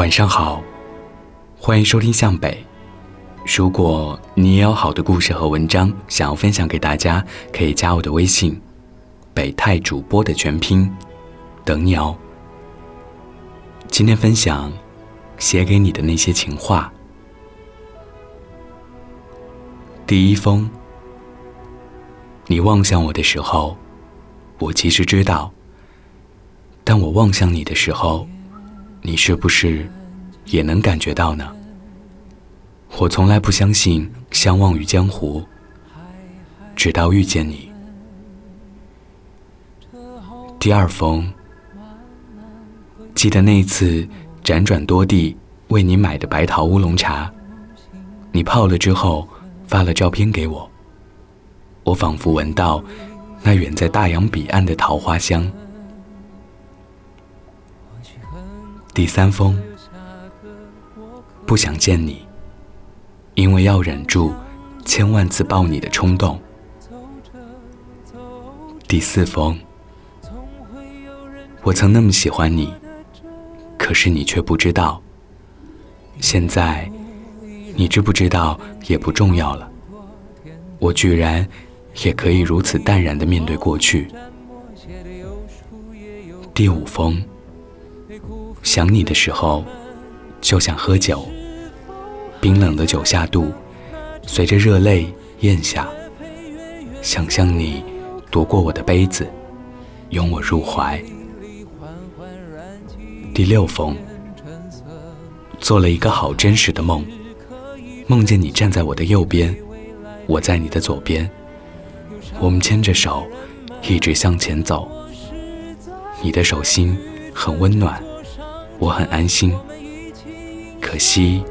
晚上好，欢迎收听向北。如果你也有好的故事和文章想要分享给大家，可以加我的微信“北泰主播”的全拼，等你哦。今天分享写给你的那些情话。第一封，你望向我的时候，我其实知道，但我望向你的时候。你是不是也能感觉到呢？我从来不相信相忘于江湖，直到遇见你。第二封，记得那一次辗转多地为你买的白桃乌龙茶，你泡了之后发了照片给我，我仿佛闻到那远在大洋彼岸的桃花香。第三封，不想见你，因为要忍住千万次抱你的冲动。第四封，我曾那么喜欢你，可是你却不知道。现在，你知不知道也不重要了。我居然也可以如此淡然的面对过去。第五封。想你的时候，就想喝酒。冰冷的酒下肚，随着热泪咽下。想象你夺过我的杯子，拥我入怀。第六封，做了一个好真实的梦，梦见你站在我的右边，我在你的左边，我们牵着手，一直向前走。你的手心很温暖。我很安心，可惜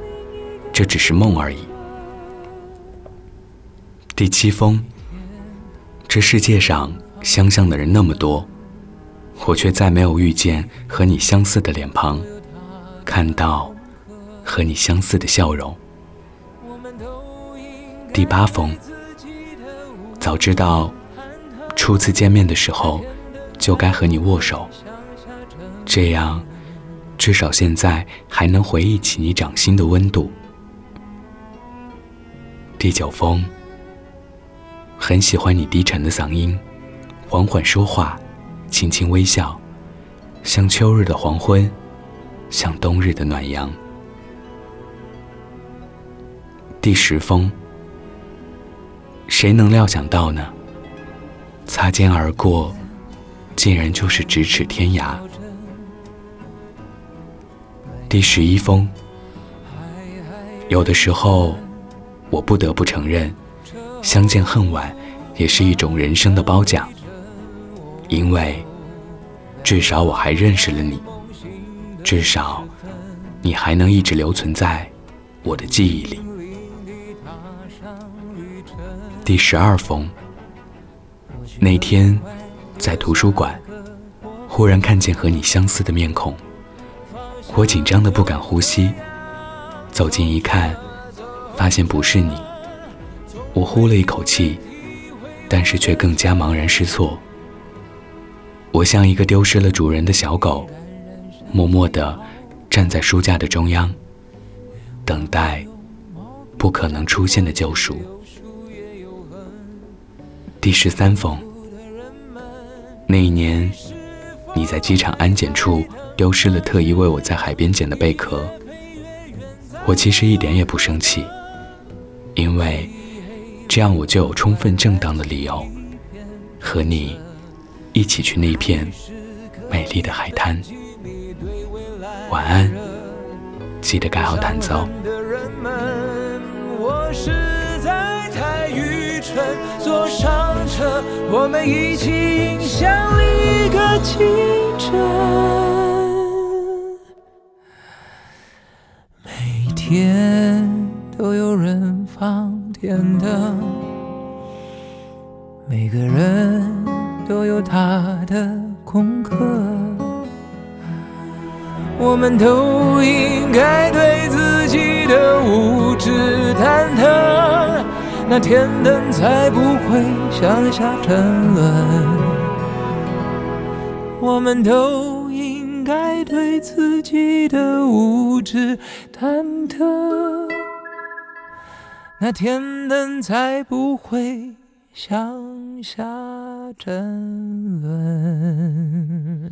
这只是梦而已。第七封，这世界上相像的人那么多，我却再没有遇见和你相似的脸庞，看到和你相似的笑容。第八封，早知道初次见面的时候就该和你握手，这样。至少现在还能回忆起你掌心的温度。第九封，很喜欢你低沉的嗓音，缓缓说话，轻轻微笑，像秋日的黄昏，像冬日的暖阳。第十封，谁能料想到呢？擦肩而过，竟然就是咫尺天涯。第十一封，有的时候，我不得不承认，相见恨晚也是一种人生的褒奖，因为至少我还认识了你，至少你还能一直留存在我的记忆里。第十二封，那天在图书馆，忽然看见和你相似的面孔。我紧张的不敢呼吸，走近一看，发现不是你。我呼了一口气，但是却更加茫然失措。我像一个丢失了主人的小狗，默默地站在书架的中央，等待不可能出现的救赎。第十三封，那一年，你在机场安检处。丢失了特意为我在海边捡的贝壳，我其实一点也不生气，因为这样我就有充分正当的理由和你一起去那片美丽的海滩。晚安，记得盖好毯子哦。清晨，每天都有人放天灯，每个人都有他的功课，我们都应该对自己的无知忐忑，那天灯才不会向下沉沦。我们都应。该对自己的无知忐忑，那天灯才不会向下沉沦。